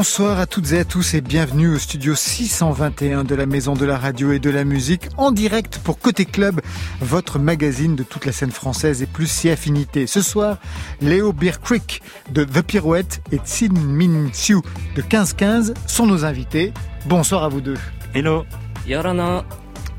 Bonsoir à toutes et à tous et bienvenue au studio 621 de la Maison de la Radio et de la Musique en direct pour Côté Club, votre magazine de toute la scène française et plus si affinité. Ce soir, Léo Beer Creek de The Pirouette et Tsin Min Siu de 1515 sont nos invités. Bonsoir à vous deux. Hello. Yorana.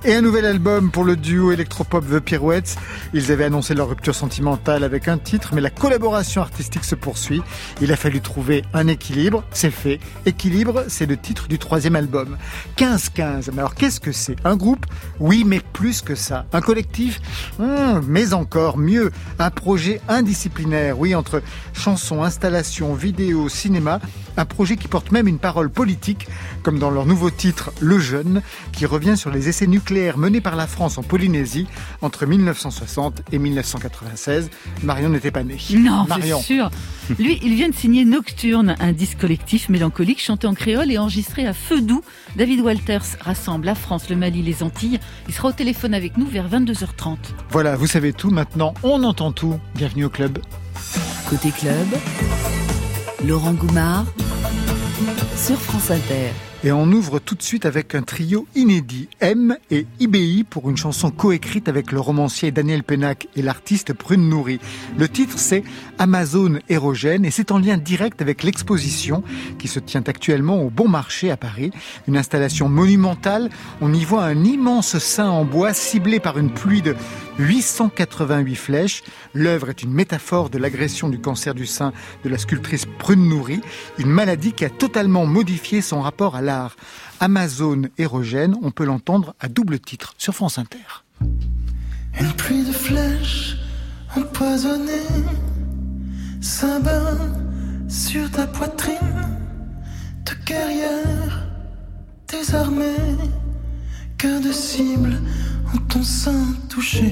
Et un nouvel album pour le duo électropop The Pirouettes. Ils avaient annoncé leur rupture sentimentale avec un titre, mais la collaboration artistique se poursuit. Il a fallu trouver un équilibre, c'est fait. Équilibre, c'est le titre du troisième album. 15-15. Mais alors qu'est-ce que c'est? Un groupe? Oui, mais plus que ça. Un collectif? Hum, Mais encore mieux. Un projet indisciplinaire, oui, entre chansons, installations, vidéos, cinéma. Un projet qui porte même une parole politique, comme dans leur nouveau titre Le Jeune, qui revient sur les essais nucléaires menés par la France en Polynésie entre 1960 et 1996. Marion n'était pas née. Non, c'est sûr. Lui, il vient de signer Nocturne, un disque collectif mélancolique chanté en créole et enregistré à feu doux. David Walters rassemble la France, le Mali, les Antilles. Il sera au téléphone avec nous vers 22h30. Voilà, vous savez tout maintenant. On entend tout. Bienvenue au club. Côté club, Laurent Goumard sur France Inter. Et on ouvre tout de suite avec un trio inédit, M et IBI, pour une chanson coécrite avec le romancier Daniel Pénac et l'artiste Prune Nourri. Le titre c'est Amazon érogène et c'est en lien direct avec l'exposition qui se tient actuellement au Bon Marché à Paris. Une installation monumentale. On y voit un immense sein en bois ciblé par une pluie de 888 flèches. L'œuvre est une métaphore de l'agression du cancer du sein de la sculptrice Prune Nourri, une maladie qui a totalement modifié son rapport à Amazon érogène, on peut l'entendre à double titre sur France Inter. Une pluie de flèches empoisonnées s'abat sur ta poitrine de guerrière désarmée. Que de cibles en ton sein touché,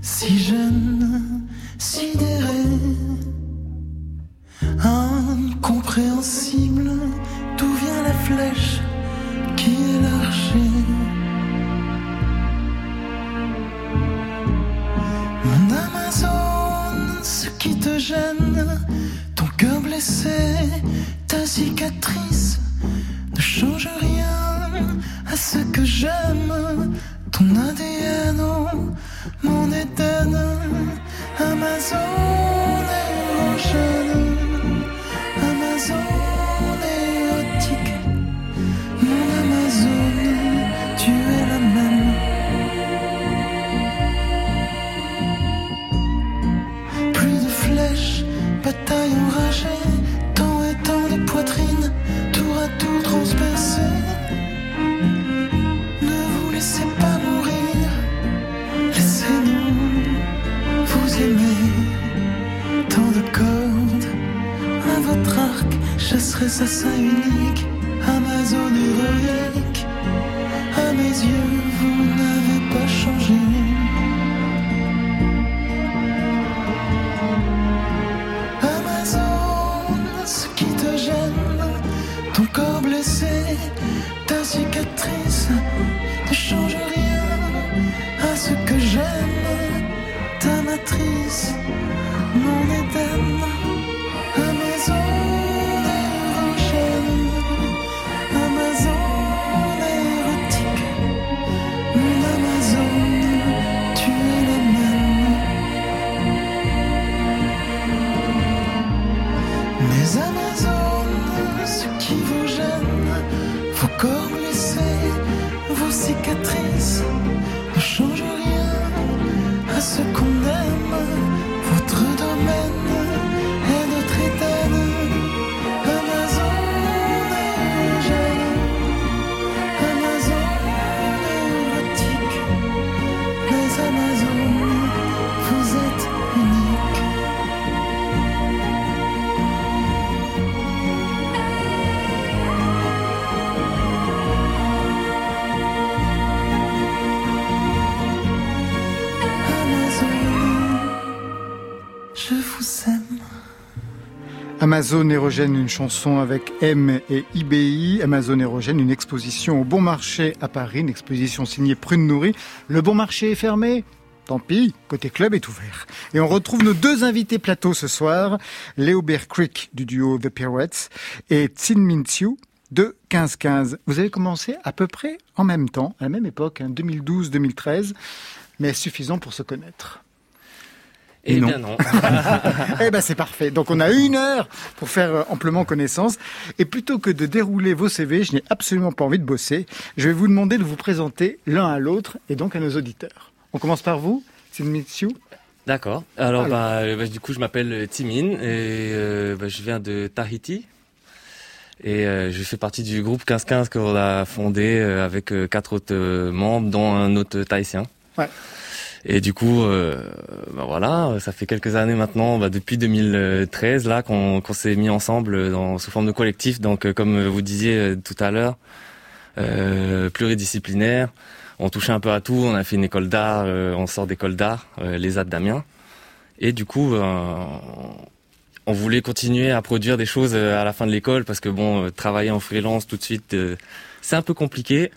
si jeune, sidéré, incompréhensible, d'où vient la flèche qui est l'archer? Mon Amazon, ce qui te gêne, ton cœur blessé, ta cicatrice, ne change rien à ce que j'aime. Ton ADN, mon Éden, Amazon érogène, Amazon bataille enragée, tant et tant de poitrines, tour à tour transpercées. Ne vous laissez pas mourir, laissez-nous vous aimer. Tant de cordes à votre arc, chasserai sa sein unique, Amazon érogène, une chanson avec M et IBI. Amazon érogène, une exposition au Bon Marché à Paris, une exposition signée Prune Nourri. Le Bon Marché est fermé Tant pis, côté club est ouvert. Et on retrouve nos deux invités plateau ce soir, Léo Bear Creek du duo The Pirouettes et Tsin Min Tsiu de 15-15. Vous avez commencé à peu près en même temps, à la même époque, 2012-2013, mais suffisant pour se connaître. Et, eh bien non. eh ben c'est parfait. Donc on a une heure pour faire euh, amplement connaissance. Et plutôt que de dérouler vos CV, je n'ai absolument pas envie de bosser. Je vais vous demander de vous présenter l'un à l'autre et donc à nos auditeurs. On commence par vous, Mitsu. D'accord. Alors, bah, euh, bah, du coup, je m'appelle euh, Timin et bah, je viens de Tahiti. Et je fais partie du groupe 1515 qu'on a fondé avec quatre autres membres, dont un autre tahitien. Ouais. Et du coup, euh, bah voilà, ça fait quelques années maintenant, bah depuis 2013 là, qu'on s'est mis ensemble dans, sous forme de collectif. Donc, euh, comme vous disiez euh, tout à l'heure, euh, pluridisciplinaire. On touchait un peu à tout. On a fait une école d'art, on sort d'école d'art, les AD d'Amiens. Et du coup, on voulait continuer à produire des choses à la fin de l'école parce que bon, travailler en freelance tout de suite, c'est un peu compliqué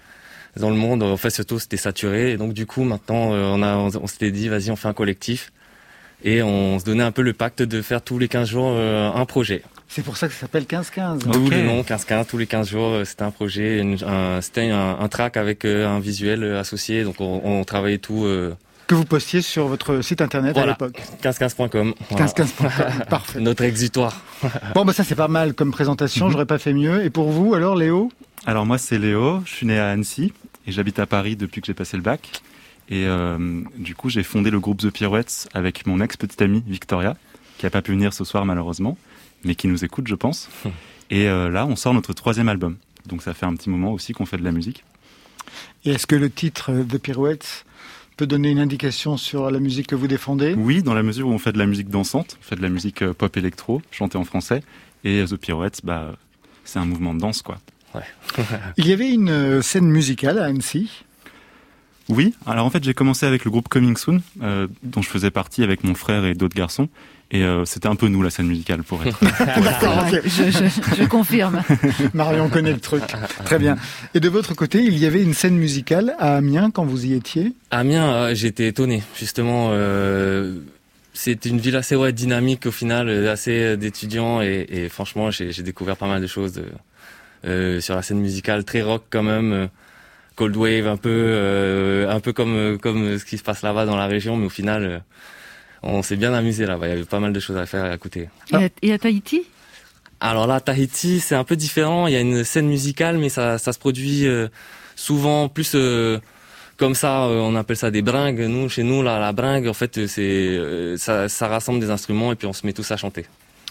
dans le monde. En fait, surtout, c'était saturé. Et donc, du coup, maintenant, euh, on, a, on, s'était dit, vas-y, on fait un collectif. Et on se donnait un peu le pacte de faire tous les 15 jours euh, un projet. C'est pour ça que ça s'appelle 15-15. D'où le nom 15-15, tous les 15 jours, euh, c'était un projet, c'était un, un, track avec un visuel associé, donc on, on travaillait tout. que vous postiez sur votre site internet à l'époque. 1515.com. 1515.com, parfait. Notre exutoire. bon, bah ça c'est pas mal comme présentation, mhm. j'aurais pas fait mieux. Et pour vous, alors Léo? Alors moi c'est Léo, je suis né à Annecy et j'habite à Paris depuis que j'ai passé le bac. Et euh, du coup, j'ai fondé le groupe The Pirouettes avec mon ex-petite amie Victoria, qui n'a pas pu venir ce soir malheureusement, mais qui nous écoute, je pense. Et euh, là, on sort notre troisième album. Donc ça fait un petit moment aussi qu'on fait de la musique. Et est-ce que le titre The Pirouettes peut donner une indication sur la musique que vous défendez? Oui, dans la mesure où on fait de la musique dansante, on fait de la musique euh, pop électro, chantée en français. Et The Pirouettes, bah, c'est un mouvement de danse, quoi. Il y avait une euh, scène musicale à Annecy? Oui, alors en fait j'ai commencé avec le groupe Coming Soon, euh, dont je faisais partie avec mon frère et d'autres garçons. Et euh, c'était un peu nous la scène musicale pour être. D'accord, je, confirme. Marion connaît le truc. Très bien. Et de votre côté, il y avait une scène musicale à Amiens quand vous y étiez? Amiens, j'étais étonné. Justement, c'est une ville assez ouais, dynamique au final, assez d'étudiants et, et, franchement j'ai découvert pas mal de choses. De sur la scène musicale très rock quand même. Euh, cold wave un peu euh, un peu comme comme ce qui se passe là-bas dans la région mais au final on s'est bien amusé là-bas il y avait pas mal de choses à faire et à écouter et à, Tahiti? Alors là Tahiti c'est un peu différent il y a une scène musicale mais ça ça se produit souvent plus comme ça, on appelle ça des bringues. Nous, chez nous, là, la bringue, en fait, c'est ça, ça rassemble des instruments et puis on se met tous à chanter.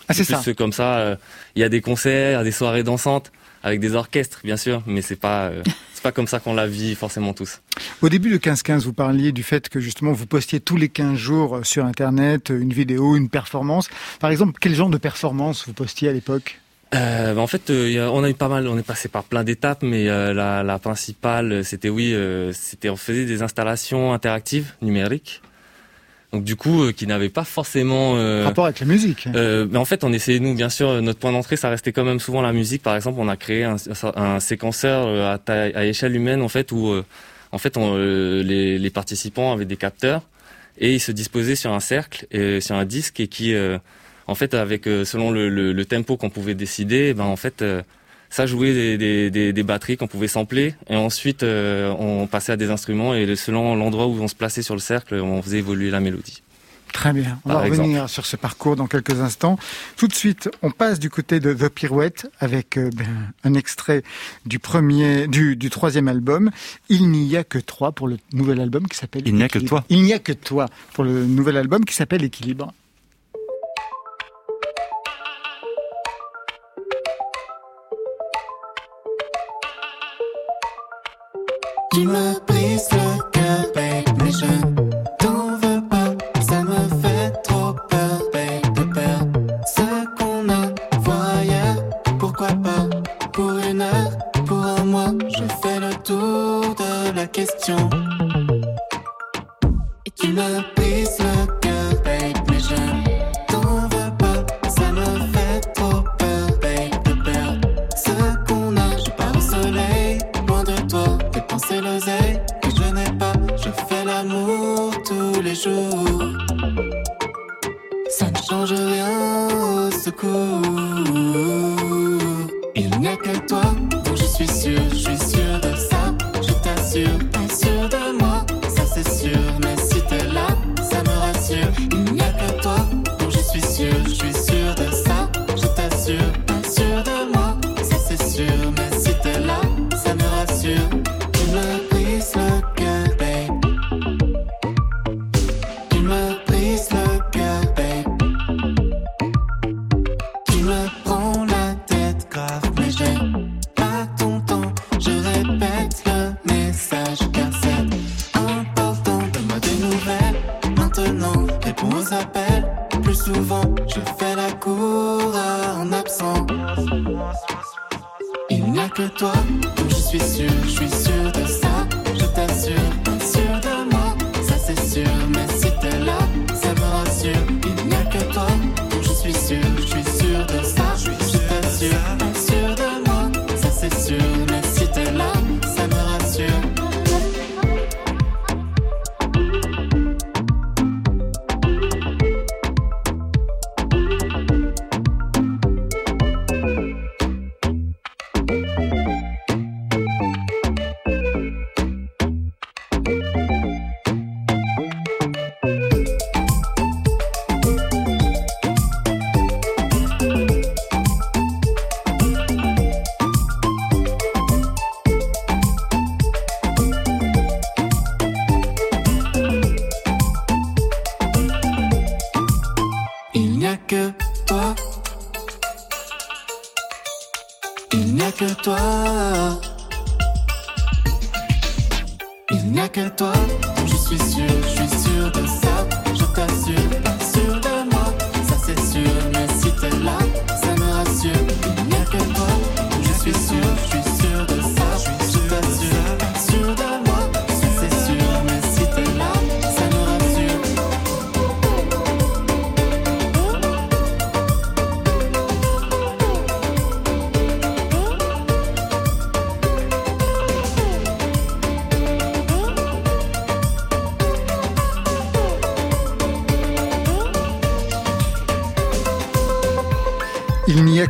Ah, c'est ça. Comme ça, il y a des concerts, des soirées dansantes avec des orchestres, bien sûr, mais c'est pas euh, c'est pas comme ça qu'on la vit forcément tous. Au début de 15-15, vous parliez du fait que justement vous postiez tous les 15 jours sur Internet une vidéo, une performance. Par exemple, quel genre de performance vous postiez à l'époque? Euh, bah, en fait, euh, on a eu pas mal, on est passé par plein d'étapes, mais euh, la, la, principale, c'était oui, c'était on faisait des installations interactives numériques donc du coup euh, qui n'avait pas forcément euh, rapport avec la musique. Euh, mais en fait, on essayait nous bien sûr notre point d'entrée, ça restait quand même souvent la musique. Par exemple, on a créé un, un séquenceur euh, à, taille, à échelle humaine en fait où en fait on, les, les, participants avaient des capteurs et ils se disposaient sur un cercle et sur un disque et qui en fait avec selon le, le, le tempo qu'on pouvait décider, ben en fait ça jouait des, des, des, des batteries qu'on pouvait sampler et ensuite euh, on passait à des instruments et selon l'endroit où on se plaçait sur le cercle, on faisait évoluer la mélodie. Très bien. On va revenir sur ce parcours dans quelques instants. Tout de suite, on passe du côté de The Pirouette avec euh, ben, un extrait du premier, du, du troisième album. Il n'y a que toi pour le nouvel album qui s'appelle. Il n'y a que toi. Il n'y a que toi pour le nouvel album qui s'appelle Équilibre. Tu me brises le cœur, babe, mais je t'en veux pas. Ça me fait trop peur, babe, de perdre ce qu'on a. Ailleurs, pourquoi pas Pour une heure, pour un mois, je fais le tour de la question. Ça c'est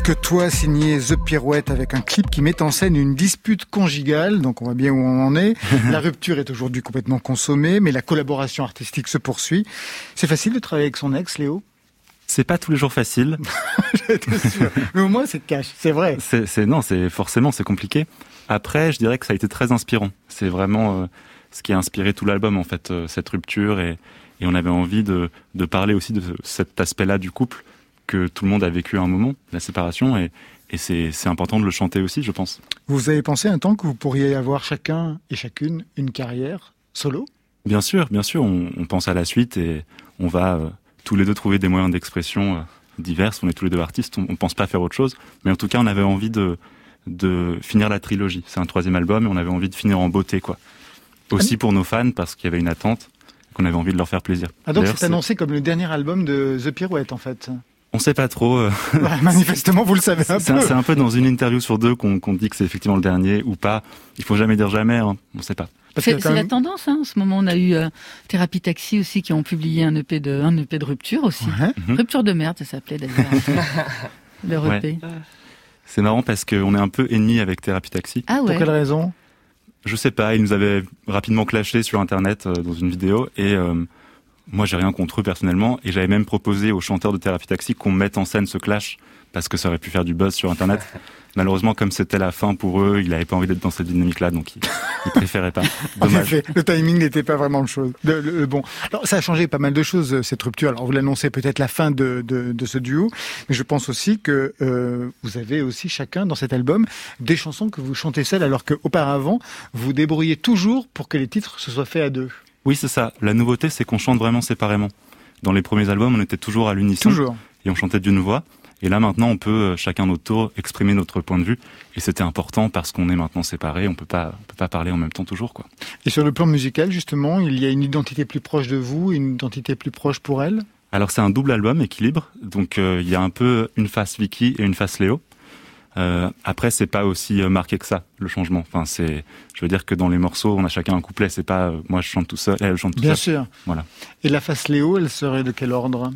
que toi, signé The Pirouette, avec un clip qui met en scène une dispute conjugale, donc on voit bien où on en est. La rupture est aujourd'hui complètement consommée, mais la collaboration artistique se poursuit. C'est facile de travailler avec son ex, Léo? C'est pas tous les jours facile. Sûr. Mais au moins, c'est cash, c'est vrai. C'est, c'est- non, c'est forcément c'est compliqué. Après, je dirais que ça a été très inspirant. C'est vraiment euh, ce qui a inspiré tout l'album en fait, euh, cette rupture et, et on avait envie de, de parler aussi de cet aspect-là du couple que tout le monde a vécu à un moment, la séparation et, et c'est, important de le chanter aussi, je pense. Vous avez pensé un temps que vous pourriez avoir chacun et chacune une carrière solo? Bien sûr, bien sûr, on, on pense à la suite et on va euh, tous les deux trouver des moyens d'expression euh, diverses. On est tous les deux artistes, on, on pense pas faire autre chose, mais en tout cas, on avait envie de de finir la trilogie. C'est un troisième album et on avait envie de finir en beauté, quoi. Aussi pour nos fans parce qu'il y avait une attente qu'on avait envie de leur faire plaisir. Ah donc c'est annoncé comme le dernier album de The Pirouette en fait. On sait pas trop. euh, Bah, manifestement, vous le savez un c'est peu. un, c'est un peu dans une interview sur deux qu'on qu'on dit que c'est effectivement le dernier ou pas. Il faut jamais dire jamais. Hein. On sait pas. C'est la tendance. Hein. En ce moment, on a eu euh, Thérapie Taxi aussi qui ont publié un EP de, un EP de rupture aussi. Ouais. Mhm. Rupture de merde, ça s'appelait d'ailleurs. Le Ouais. EP. C'est marrant parce qu'on est un peu ennemis avec Thérapie Taxi. Ah Pour quelle raison? Je sais pas, ils nous avaient rapidement clashé sur internet euh, dans une vidéo et euh, moi j'ai rien contre eux personnellement et j'avais même proposé aux chanteurs de Thérapie Taxi qu'on mette en scène ce clash parce que ça aurait pu faire du buzz sur internet. Malheureusement comme c'était la fin pour eux, il avait pas envie d'être dans cette dynamique là donc il, il préférait pas. En Dommage. effet, le timing n'était pas vraiment le, chose, de- le- bon. Alors, ça a changé pas mal de choses, euh, cette rupture. Alors, vous l'annoncez peut-être la fin de, de, de ce duo, mais je pense aussi que euh, vous avez aussi chacun dans cet album des chansons que vous chantez seul, alors qu'auparavant, vous débrouillez toujours pour que les titres se soient faits à deux. Oui c'est ça. La nouveauté c'est qu'on chante vraiment séparément. Dans les premiers albums on était toujours à l'unisson Toujours. et on chantait d'une voix. Et là maintenant on peut euh, chacun notre tour exprimer notre point de vue et c'était important parce qu'on est maintenant séparés, on peut pas on peut pas parler en même temps toujours quoi. Et sur le plan musical, justement, il y a une identité plus proche de vous, une identité plus proche pour elle? Alors c'est un double album équilibre, donc euh, il y a un peu une face Vicky et une face Léo. Euh, après, c'est pas aussi euh, marqué que ça le changement. Enfin, c'est, je veux dire que dans les morceaux, on a chacun un couplet. C'est pas euh, moi je chante tout seul, elle chante tout Bien seul. sûr. Voilà. Et la face Léo, elle serait de quel ordre?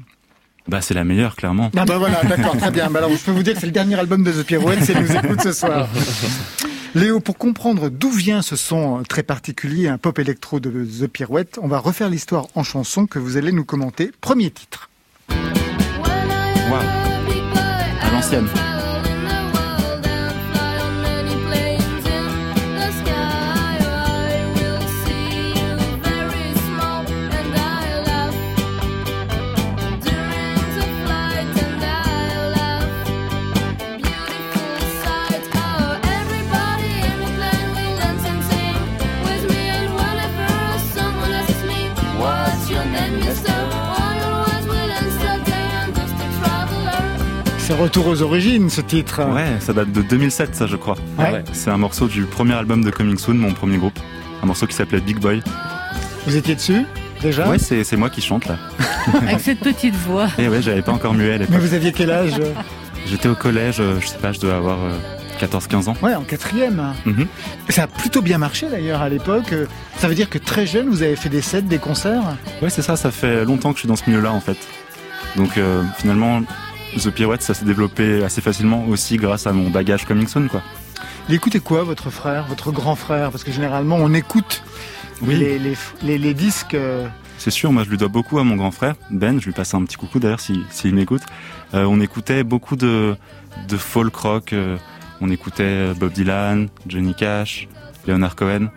Bah, c'est la meilleure, clairement. Ah bah voilà, d'accord, très bien. Bah alors, je peux vous dire que c'est le dernier album de The Pirouettes, c'est nous écoute ce soir. Léo, pour comprendre d'où vient ce son très particulier, un pop électro de The Pirouette, on va refaire l'histoire en chanson que vous allez nous commenter. Premier titre. Waouh. À l'ancienne. Retour aux origines, ce titre. Ouais, ça date de 2007, ça, je crois. Ouais. Ouais. C'est un morceau du premier album de Coming Soon, mon premier groupe. Un morceau qui s'appelait Big Boy. Vous étiez dessus, déjà Ouais, c'est c'est moi qui chante là. Avec cette petite voix. Et ouais, j'avais pas encore muet à Mais vous aviez quel âge? J'étais au collège, euh, je sais pas, je dois avoir euh, 14-15 ans. Ouais, en quatrième. Mhm. Ça a plutôt bien marché d'ailleurs à l'époque. Ça veut dire que très jeune, vous avez fait des sets, des concerts? Ouais, c'est ça, ça fait longtemps que je suis dans ce milieu-là en fait. Donc euh, finalement, The Pirouette, ça s'est développé assez facilement aussi grâce à mon bagage Coming Soon, quoi. Il écoutait quoi, votre frère, votre grand frère? Parce que généralement, on écoute Oui. les, les, les- les disques. euh, C'est sûr, moi je lui dois beaucoup à mon grand frère, Ben, je lui passe un petit coucou d'ailleurs s'il s'il m'écoute. Euh, on écoutait beaucoup de, de folk rock, euh, on écoutait Bob Dylan, Johnny Cash, Leonard Cohen.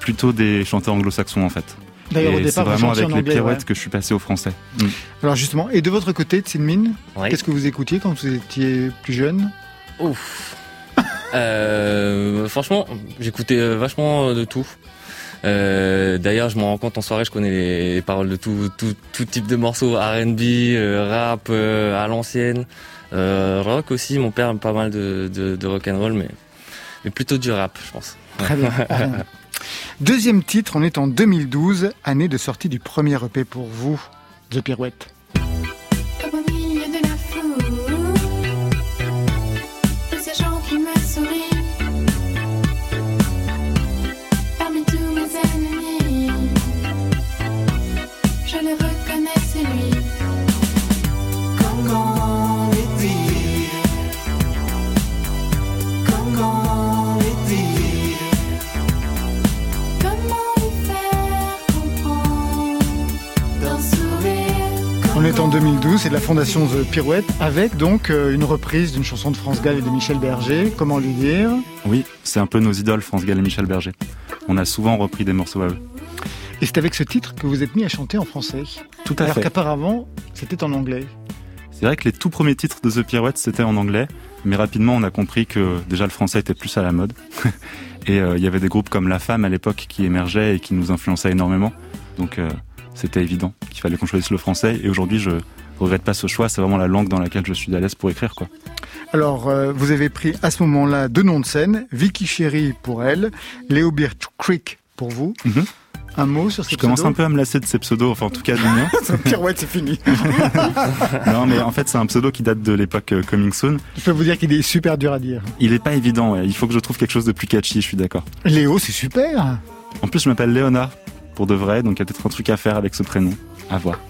Plutôt des chanteurs anglo-saxons en fait. D'ailleurs, au c'est départ, vous vraiment avec en les pirouettes ouais. que je suis passé au français. Mm. Alors justement, et de votre côté, Tsinmin, Ouais. qu'est-ce que vous écoutiez quand vous étiez plus jeune? Ouf. Euh, franchement, j'écoutais euh, vachement de tout. Euh, D'ailleurs, je m'en rends compte en soirée, je connais les, les paroles de tout, tout, tout type de morceaux, R&B, euh, rap euh, à l'ancienne, euh, rock aussi. Mon père aime pas mal de, de, de rock and roll, mais, mais plutôt du rap, je pense. Très bien. Deuxième titre, on est en 2012, année de sortie du premier EP pour vous, The Pirouette. C'est de la fondation The Pirouette, avec donc euh, une reprise d'une chanson de France Gall et de Michel Berger. Comment lui dire? Oui, c'est un peu nos idoles, France Gall et Michel Berger. On a souvent repris des morceaux à eux. Et c'est avec ce titre que vous êtes mis à chanter en français. Tout à Alors fait. qu'apparemment, c'était en anglais. C'est vrai que les tout premiers titres de The Pirouette, c'était en anglais, mais rapidement on a compris que déjà le français était plus à la mode. et euh, il y avait des groupes comme La Femme à l'époque qui émergeaient et qui nous influençaient énormément. Donc euh, c'était évident qu'il fallait qu'on choisisse le français. Et aujourd'hui, je regrette pas ce choix. C'est vraiment la langue dans laquelle je suis à l'aise pour écrire, quoi. Alors, euh, vous avez pris à ce moment-là deux noms de scène, Vicky Chéri pour elle, Léo Beer Creek pour vous. Mhm. Un mot sur ces Je commence un peu à me lasser de ces pseudos, enfin en tout cas du mien. Pirouette, c'est fini. non, mais en fait c'est un pseudo qui date de l'époque euh, Coming Soon. Je peux vous dire qu'il est super dur à dire. Il est pas évident. ouais. Il faut que je trouve quelque chose de plus catchy. Je suis d'accord. Léo, c'est super. En plus, je m'appelle Léonard pour de vrai, donc il y a peut-être un truc à faire avec ce prénom. À voir.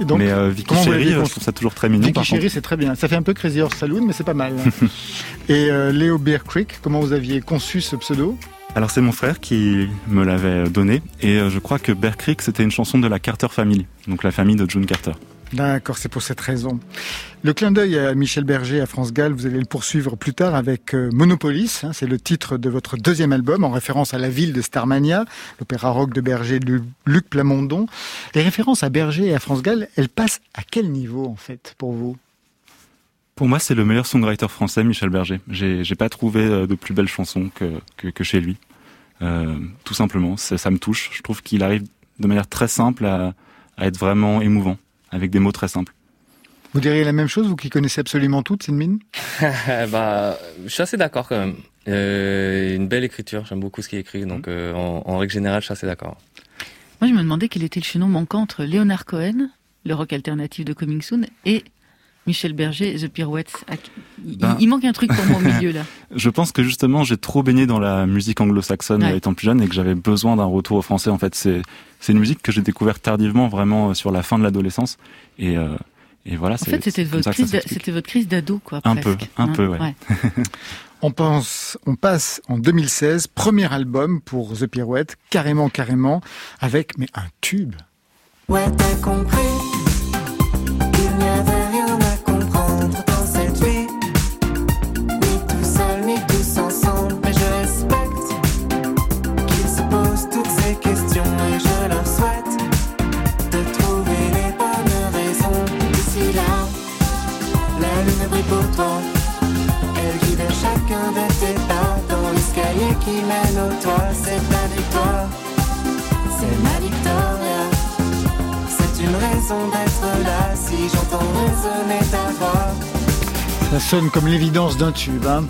Et donc, mais euh, Vicky Chéri, euh, je trouve ça toujours très mignon. Vicky. Chéri, c'est très bien. Ça fait un peu Crazy Horse Saloon, mais c'est pas mal. Et euh, Léo Beer Creek, comment vous aviez conçu ce pseudo? Alors c'est mon frère qui me l'avait donné et euh, je crois que Bear Creek c'était une chanson de la Carter Family, donc la famille de June Carter. D'accord, c'est pour cette raison. Le clin d'œil à Michel Berger, à France Gall, vous allez le poursuivre plus tard avec euh, Monopolis. hein, c'est le titre de votre deuxième album, en référence à la ville de Starmania, l'opéra rock de Berger de Luc Plamondon. Les références à Berger et à France Gall, elles passent à quel niveau, en fait, pour vous? Pour moi c'est le meilleur songwriter français, Michel Berger. J'ai pas trouvé euh, de plus belles chansons que, que, chez lui. Euh, tout simplement, ça, me touche. Je trouve qu'il arrive de manière très simple à être vraiment émouvant, avec des mots très simples. Vous diriez la même chose, vous qui connaissez absolument tout, Sinmin bah, je suis assez d'accord quand même. Euh, une belle écriture, j'aime beaucoup ce qu'il écrit, donc euh, en, en règle générale, je suis assez d'accord. Moi, je me demandais quel était le chaînon manquant entre Leonard Cohen, le rock alternatif de Coming Soon, et Michel Berger, The Pirouettes. Il, Ben- il manque un truc pour moi au milieu là. Je pense que justement, j'ai trop baigné dans la musique anglo-saxonne Ouais. étant plus jeune et que j'avais besoin d'un retour au français. En fait, c'est c'est une musique que j'ai découverte tardivement, vraiment euh, sur la fin de l'adolescence. Et, euh, et voilà. En fait, c'était votre votre crise d'ado, quoi. Un peu, un peu, ouais. On pense, on passe en 2016, premier album pour The Pirouette, carrément, carrément, avec mais un tube. Ouais, t'as compris. Raison d'être là si j'entends résonner ta voix. Ça sonne comme l'évidence d'un tube. Hein.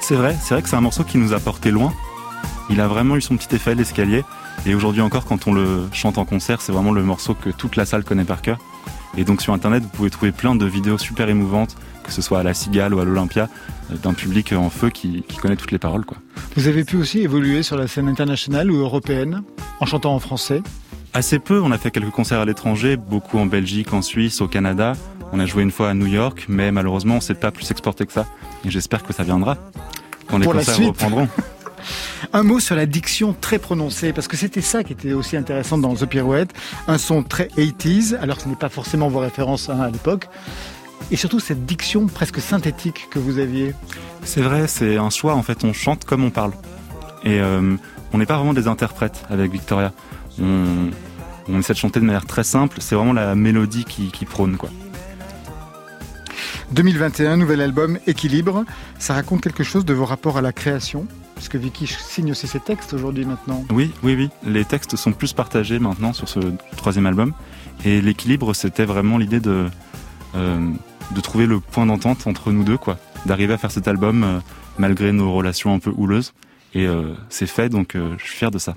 C'est vrai, c'est vrai que c'est un morceau qui nous a porté loin. Il a vraiment eu son petit effet l'escalier. Et aujourd'hui encore, quand on le chante en concert, c'est vraiment le morceau que toute la salle connaît par cœur. Et donc sur internet, vous pouvez trouver plein de vidéos super émouvantes, que ce soit à la Cigale ou à l'Olympia, euh, d'un public en feu qui, qui connaît toutes les paroles. Quoi. Vous avez pu aussi évoluer sur la scène internationale ou européenne en chantant en français. Assez peu, on a fait quelques concerts à l'étranger, beaucoup en Belgique, en Suisse, au Canada. On a joué une fois à New York, mais malheureusement, on s'est pas plus exporté que ça. Et j'espère que ça viendra quand les Pour concerts reprendront. Un mot sur la diction très prononcée, parce que c'était ça qui était aussi intéressant dans The Pirouette. Un son très 80s, alors que ce n'est pas forcément vos références hein, à l'époque. Et surtout cette diction presque synthétique que vous aviez. C'est vrai, c'est un choix. En fait, on chante comme on parle. Et euh, on n'est pas vraiment des interprètes avec Victoria. On, on essaie de chanter de manière très simple. C'est vraiment la mélodie qui, qui prône, quoi. 2021, nouvel album, Équilibre. Ça raconte quelque chose de vos rapports à la création? Puisque Vicky signe aussi ses textes aujourd'hui maintenant. Oui, oui, oui. Les textes sont plus partagés maintenant sur ce troisième album. Et l'équilibre, c'était vraiment l'idée de, euh, de trouver le point d'entente entre nous deux, quoi. D'arriver à faire cet album euh, malgré nos relations un peu houleuses. Et euh, c'est fait, donc je suis fier de ça.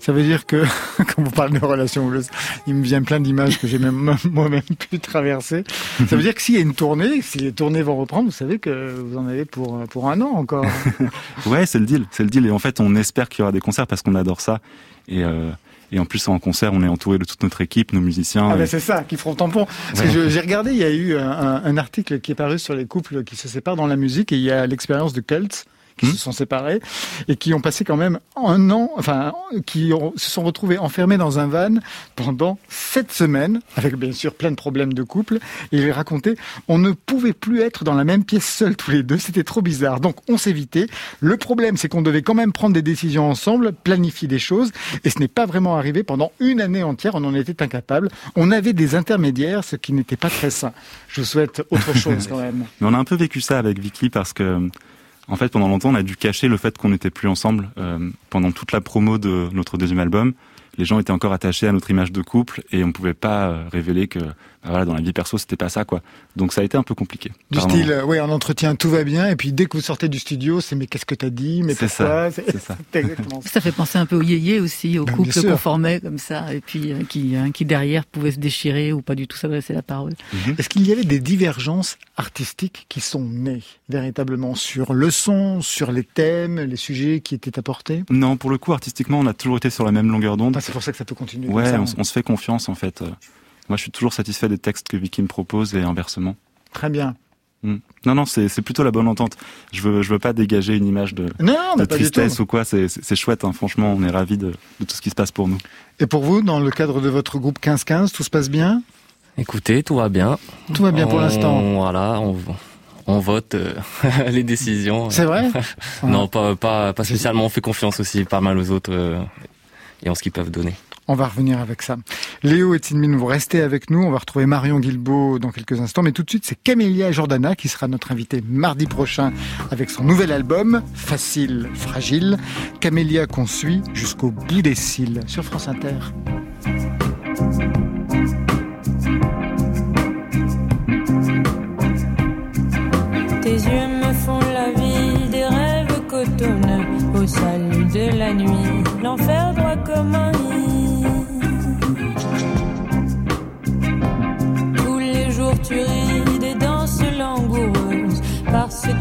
Ça veut dire que, quand vous parlez de relations houleuses, il me vient plein d'images que j'ai même moi-même pu traverser. Ça veut dire que s'il y a une tournée, si les tournées vont reprendre, vous savez que vous en avez pour, pour un an encore. Ouais, c'est le deal, c'est le deal. Et en fait, on espère qu'il y aura des concerts parce qu'on adore ça. Et, euh, et en plus, en concert, on est entouré de toute notre équipe, nos musiciens. Ah Et- ben c'est ça, qui feront tampon. Parce que j'ai regardé, il y a eu un, un- article qui est paru sur les couples qui se séparent dans la musique et il y a l'expérience de Cults qui Hmm. se sont séparés et qui ont passé quand même un an, enfin, qui ont- se sont retrouvés enfermés dans un van pendant sept semaines, avec bien sûr plein de problèmes de couple. Et ils racontaient, on ne pouvait plus être dans la même pièce seuls tous les deux, c'était trop bizarre. Donc on s'évitait. Le problème, c'est qu'on devait quand même prendre des décisions ensemble, planifier des choses, et ce n'est pas vraiment arrivé pendant une année entière. On en était incapable. On avait des intermédiaires, ce qui n'était pas très sain. Je vous souhaite autre chose quand même. Mais on a un peu vécu ça avec Vicky parce que, en fait, pendant longtemps, on a dû cacher le fait qu'on n'était plus ensemble. Euh, pendant toute la promo de notre deuxième album, les gens étaient encore attachés à notre image de couple et on pouvait pas euh, révéler que, bah voilà, dans la vie perso, c'était pas ça, quoi. Donc ça a été un peu compliqué. Du style, euh, ouais, en entretien, tout va bien, et puis dès que vous sortez du studio, c'est mais qu'est-ce que t'as dit, mais C'est pourquoi? ça, c'est ça. Exactement ça. Ça fait penser un peu au yéyé aussi, au Ben, couple qu'on formait comme ça, et puis euh, qui, hein, qui derrière pouvait se déchirer ou pas du tout s'adresser la parole. Est-ce qu'il y avait des divergences artistiques qui sont nées véritablement sur le son, sur les thèmes, les sujets qui étaient apportés? Non, pour le coup, artistiquement, on a toujours été sur la même longueur d'onde. Enfin, C'est pour ça que ça peut continuer. comme Ouais, ça. on, se fait confiance, en fait. Moi, je suis toujours satisfait des textes que Vicky me propose et inversement. Très bien. Mm. Non, non, c'est plutôt la bonne entente. Je veux, je veux pas dégager une image de, Non, de tristesse ou quoi. C'est chouette, hein. franchement, on est ravis de, de tout ce qui se passe pour nous. Et pour vous, dans le cadre de votre groupe 15-15, tout se passe bien? Écoutez, tout va bien. Tout va bien pour l'instant. Voilà, on, on vote euh, les décisions. C'est vrai? Non, pas, pas, pas spécialement. On fait confiance aussi pas mal aux autres euh, et en ce qu'ils peuvent donner. On va revenir avec ça. Léo et Tinmin, vous restez avec nous. On va retrouver Marion Guilbault dans quelques instants. Mais tout de suite, c'est Camélia Jordana qui sera notre invitée mardi prochain avec son nouvel album, Facile, Fragile. Camélia qu'on suit jusqu'au bout des cils sur France Inter. Au salut de la nuit, l'enfer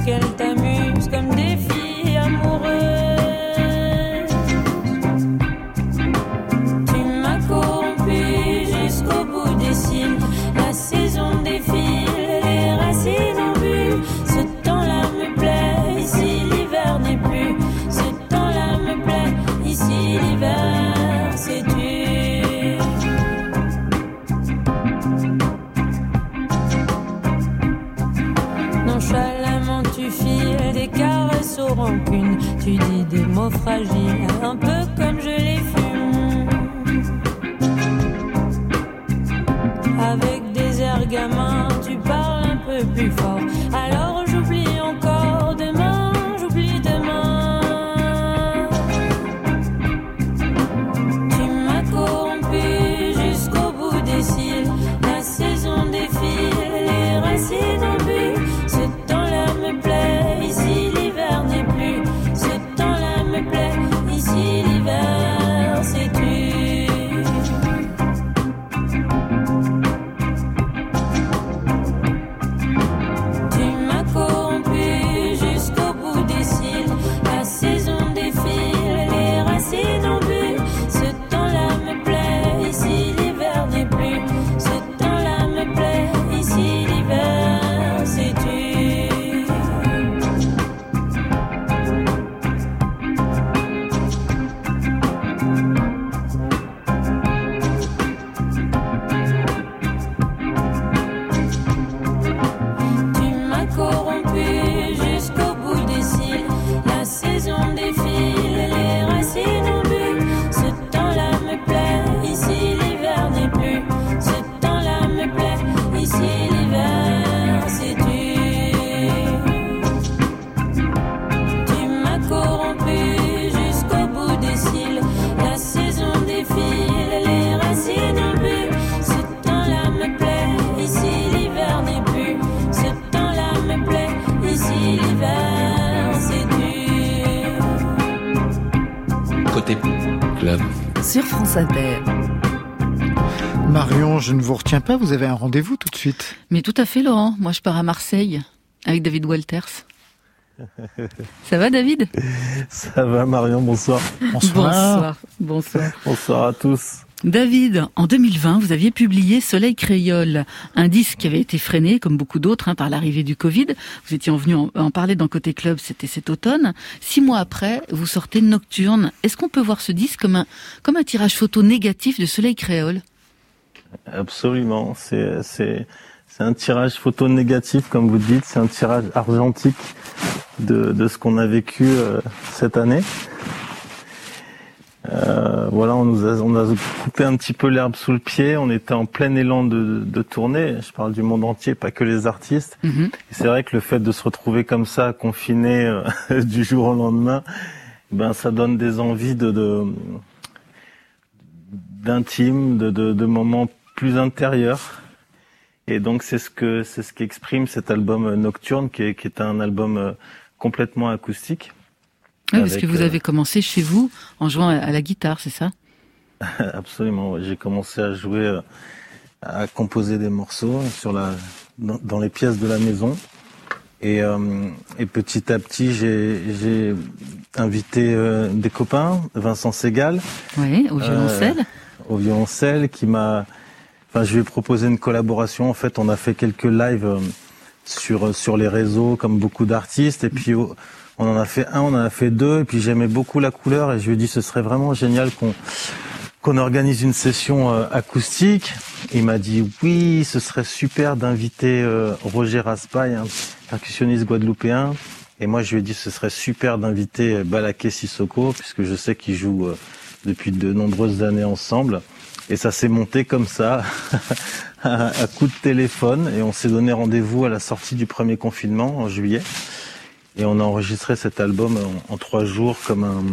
que él también Tu dis des mots fragiles, un peu comme je les fume. Avec des airs gamins, tu parles un peu plus fort. Alors France Inter. Marion, je ne vous retiens pas, vous avez un rendez-vous tout de suite. Mais tout à fait, Laurent. Moi, je pars à Marseille avec David Walters. Ça va, David? Ça va Marion, bonsoir. Bonsoir. Bonsoir. Bonsoir à tous. David, en 2020, vous aviez publié Soleil Créole, un disque qui avait été freiné, comme beaucoup d'autres, hein, par l'arrivée du Covid. Vous étiez venu en, parler dans Côté Club, c'était cet automne. Six mois après, vous sortez Nocturne. Est-ce qu'on peut voir ce disque comme un, tirage photo négatif de Soleil Créole? Absolument. C'est, un tirage photo négatif, comme vous dites. C'est un tirage argentique de, de ce qu'on a vécu euh, cette année. Euh, voilà, on nous a, on a coupé un petit peu l'herbe sous le pied. On était en plein élan de, de tournée. Je parle du monde entier, pas que les artistes. Mhm. Et c'est vrai que le fait de se retrouver comme ça, confiné euh, du jour au lendemain, ben ça donne des envies de, de d'intime, de, de, de moments plus intérieurs. Et donc c'est ce que c'est ce qu'exprime cet album Nocturne, qui est, qui est un album euh, complètement acoustique. Oui, parce que vous euh, avez commencé chez vous en jouant à- la guitare, c'est ça Absolument. J'ai commencé à jouer, euh, à composer des morceaux sur la, dans, dans les pièces de la maison. Et, euh, et petit à petit, j'ai j'ai invité euh, des copains, Vincent Segal, Oui, au violoncelle. au violoncelle, qui m'a. Enfin, je lui ai proposé une collaboration. En fait, on a fait quelques lives sur sur les réseaux, comme beaucoup d'artistes. Et puis, oh, on en a fait un, on en a fait deux. Et puis, j'aimais beaucoup la couleur. Et je lui ai dit, ce serait vraiment génial qu'on qu'on organise une session euh, acoustique. Il m'a dit oui, ce serait super d'inviter euh, Roger Raspail, un percussionniste guadeloupéen. Et moi, je lui ai dit ce serait super d'inviter euh, Balaké Sissoko, puisque je sais qu'ils jouent depuis de nombreuses années ensemble. Et ça s'est monté comme ça, à coup de téléphone. Et on s'est donné rendez-vous à la sortie du premier confinement en juillet. Et on a enregistré cet album en, en trois jours comme un,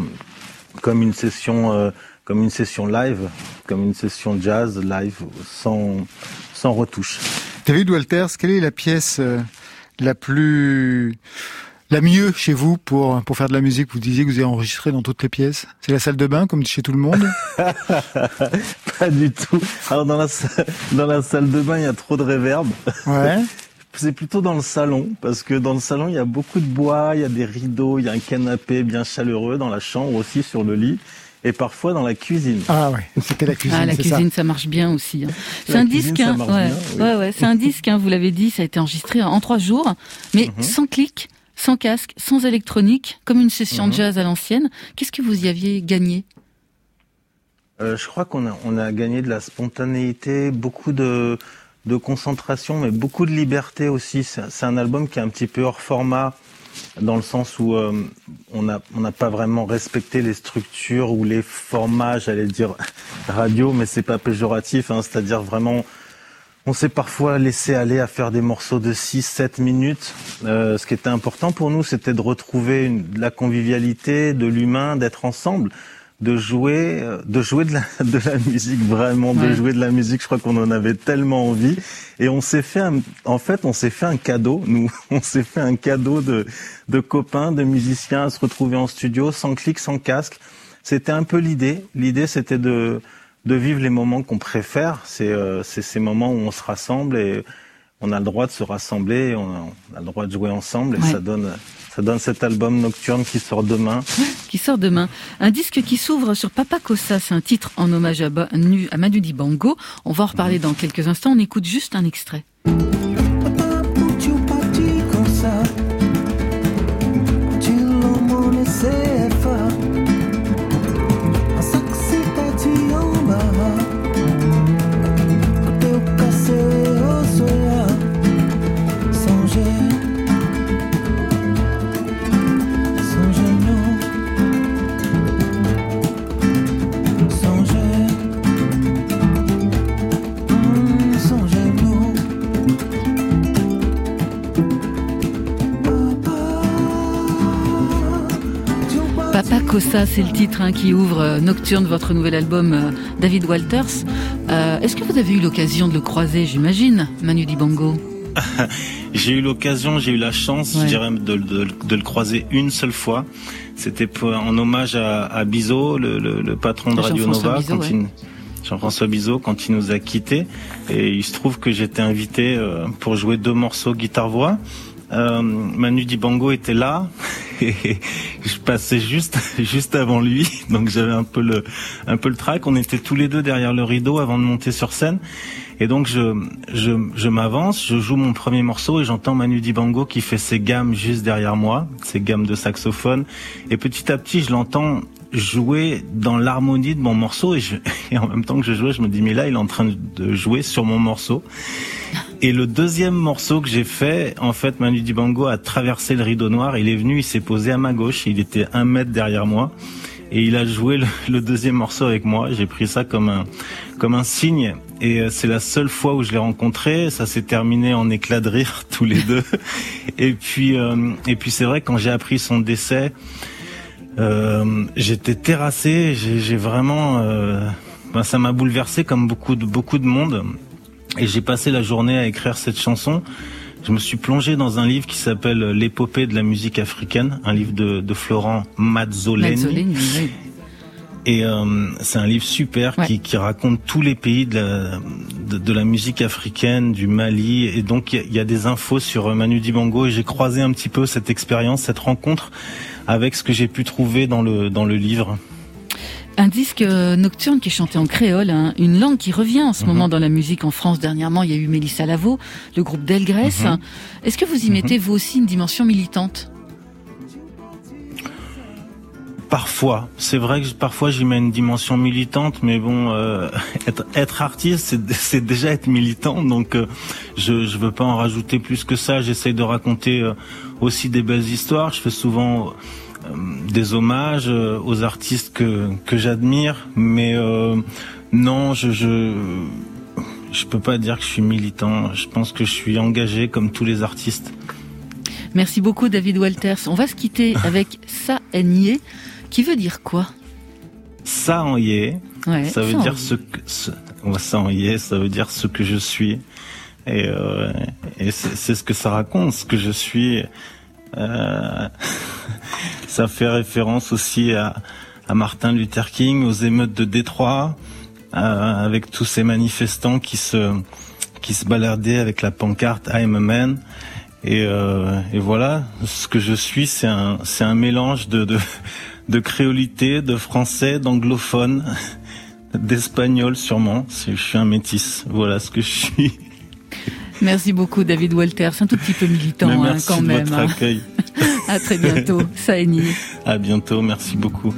comme une session, euh, comme une session live, comme une session jazz live, sans, sans retouche. David Walters, quelle est la pièce euh, la plus, la mieux chez vous pour, pour faire de la musique? Vous disiez que vous avez enregistré dans toutes les pièces. C'est la salle de bain, comme chez tout le monde? Pas du tout. Alors dans la, dans la salle de bain, il y a trop de réverb. Ouais. c'est plutôt dans le salon, parce que dans le salon, il y a beaucoup de bois, il y a des rideaux, il y a un canapé bien chaleureux dans la chambre aussi sur le lit. Et parfois dans la cuisine. Ah ouais, c'était la cuisine. Ah, la cuisine, ça. marche bien aussi. hein. C'est un cuisine, disque, hein, ouais, bien, oui. ouais, ouais, c'est un disque. hein, vous l'avez dit, ça a été enregistré en trois jours, mais Mhm. sans clic, sans casque, sans électronique, comme une session Mhm. de jazz à l'ancienne. Qu'est-ce que vous y aviez gagné? Euh, je crois qu'on a, on a gagné de la spontanéité, beaucoup de, de concentration, mais beaucoup de liberté aussi. C'est un album qui est un petit peu hors format, dans le sens où euh, on n'a pas vraiment respecté les structures ou les formats, j'allais dire radio, mais c'est pas péjoratif, hein, c'est-à-dire vraiment... On s'est parfois laissé aller à faire des morceaux de 6-7 minutes. Euh, ce qui était important pour nous, c'était de retrouver de la convivialité, de l'humain, d'être ensemble de jouer, euh, de jouer de la, de la musique vraiment, de jouer de la musique. Je crois qu'on en avait tellement envie, et on s'est fait, un- en fait, on s'est fait un cadeau. Nous, on s'est fait un cadeau de, de copains, de musiciens à se retrouver en studio, sans clic, sans casque. C'était un peu l'idée. L'idée, c'était de de vivre les moments qu'on préfère. C'est euh, c'est ces moments où on se rassemble et on a le droit de se rassembler, on a, on a le droit de jouer ensemble, et Ouais. ça donne ça donne cet album Nocturne qui sort demain. qui sort demain. Un disque qui s'ouvre sur Papa Kossa, c'est un titre en hommage à, Manu Dibango. On va en reparler dans quelques instants, on écoute juste un extrait. Kossa, c'est le titre hein, qui ouvre euh, Nocturne, votre nouvel album euh, David Walters. Euh, Est-ce que vous avez eu l'occasion de le croiser, j'imagine, Manu Dibango J'ai eu l'occasion, j'ai eu la chance, Ouais. je dirais, de, de- de le croiser une seule fois. C'était en hommage à, à Bizot, le, le- le patron de Radio Nova, Bizot, quand ouais. il- Jean-François Bizot, quand il nous a quittés. Et il se trouve que j'étais invité pour jouer deux morceaux guitare-voix. Euh, Manu Dibango était là. Et je passais juste juste avant lui. Donc j'avais un peu le un peu le trac. On était tous les deux derrière le rideau avant de monter sur scène. Et donc je je, je m'avance je joue mon premier morceau et j'entends Manu Dibango qui fait ses gammes juste derrière moi ses gammes de saxophone. Et petit à petit je l'entends jouer dans l'harmonie de mon morceau et, je, et en même temps que je jouais je me dis mais là il est en train de jouer sur mon morceau et le deuxième morceau que j'ai fait, en fait, Manu Dibango a traversé le rideau noir. Il est venu, il s'est posé à ma gauche. Il était un mètre derrière moi. Et il a joué le, deuxième morceau avec moi. J'ai pris ça comme un, comme un signe. Et euh, c'est la seule fois où je l'ai rencontré. Ça s'est terminé en éclat de rire tous les deux. Et puis, euh, et puis c'est vrai, quand j'ai appris son décès, j'étais terrassé. J'ai vraiment, euh, ben, ça m'a bouleversé comme beaucoup de beaucoup de monde. Et j'ai passé la journée à écrire cette chanson. Je me suis plongé dans un livre qui s'appelle L'épopée de la musique africaine, un livre de, de Florent Mazzoleni. Mazzoleni, oui. Et euh, c'est un livre super Ouais. qui, qui raconte tous les pays de la, de, de la musique africaine, du Mali. Et donc il y y, a des infos sur euh, Manu Dibango et j'ai croisé un petit peu cette expérience, cette rencontre avec ce que j'ai pu trouver dans le, dans le livre. Un disque euh, nocturne qui est chanté en créole, hein, une langue qui revient en ce Mhm. moment dans la musique en France. Dernièrement, il y a eu Mélissa Lavo, le groupe Delgrès. Mhm. Est-ce que vous y mettez vous aussi une dimension militante? Parfois, c'est vrai que parfois j'y mets une dimension militante, mais bon, euh, être, être artiste, c'est- déjà être militant, donc euh, je je veux pas en rajouter plus que ça. J'essaye de raconter euh, aussi des belles histoires. Je fais souvent des hommages euh, aux artistes que que j'admire, mais euh, non, je je je peux pas dire que je suis militant. Je pense que je suis engagé comme tous les artistes. Merci beaucoup David Walters. On va se quitter avec Ça Nié, qui veut dire quoi? Ça en y est. Ouais, ça veut ça, dire ce que ce, ça en y est, ça veut dire ce que je suis et, euh, et c'est c'est ce que ça raconte ce que je suis euh, ça fait référence aussi à, Martin Luther King aux émeutes de Détroit euh, avec tous ces manifestants qui se qui se baladait avec la pancarte I'm a man. Et, euh, et voilà, ce que je suis, c'est un, un mélange de, de, de créolité, de français, d'anglophone, d'espagnol sûrement. Je suis un métis. Voilà ce que je suis. Merci beaucoup David Walters, un tout petit peu militant hein, merci quand de même. votre hein. accueil. À très bientôt, Saini. À bientôt, merci beaucoup.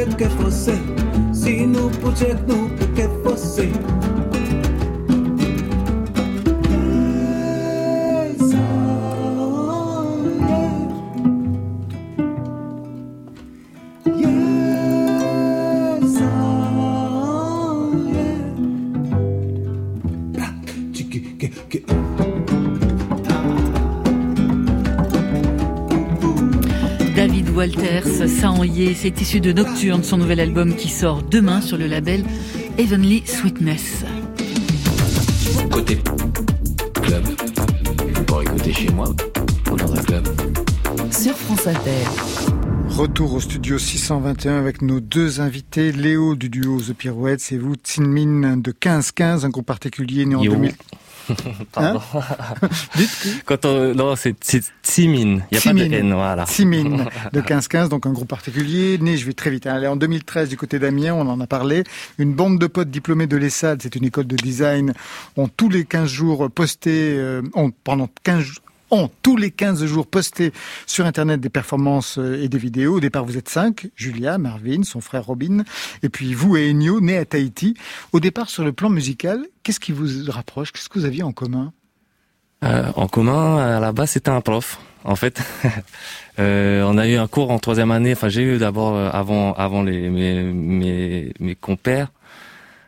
Nous pour que forcer. Si nous pour check, nous pour que forcer. David est, c'est issu de Nocturne, son nouvel album qui sort demain sur le label Heavenly Sweetness. Côté club, pour écouter chez moi ou dans un club. Sur France Inter. Retour au studio 621 avec nos deux invités, Léo du duo The Pirouettes et vous, Tsinmin de 1515, un groupe particulier né en Yo. 2000. Pardon. Dites Quand on, non, c'est c'est Tsimin. Il n'y a pas de Tsimin. N, voilà. Simin de 1515, donc un groupe particulier, né, je vais très vite, hein, allez, en 2013 du côté d'Amiens, on en a parlé, une bande de potes diplômés de l'ESSAD, c'est une école de design, ont tous les 15 jours posté, euh, ont, pendant 15 jours, ont tous les 15 jours posté sur Internet des performances euh, et des vidéos. Au départ, vous êtes cinq, Julia, Marvin, son frère Robin, et puis vous et Ennio, né à Tahiti. Au départ, sur le plan musical, qu'est-ce qui vous rapproche? Qu'est-ce que vous aviez en commun? Euh, en commun, à la base, c'était un prof. En fait, euh, on a eu un cours en troisième année. Enfin, j'ai eu d'abord avant avant les mes compères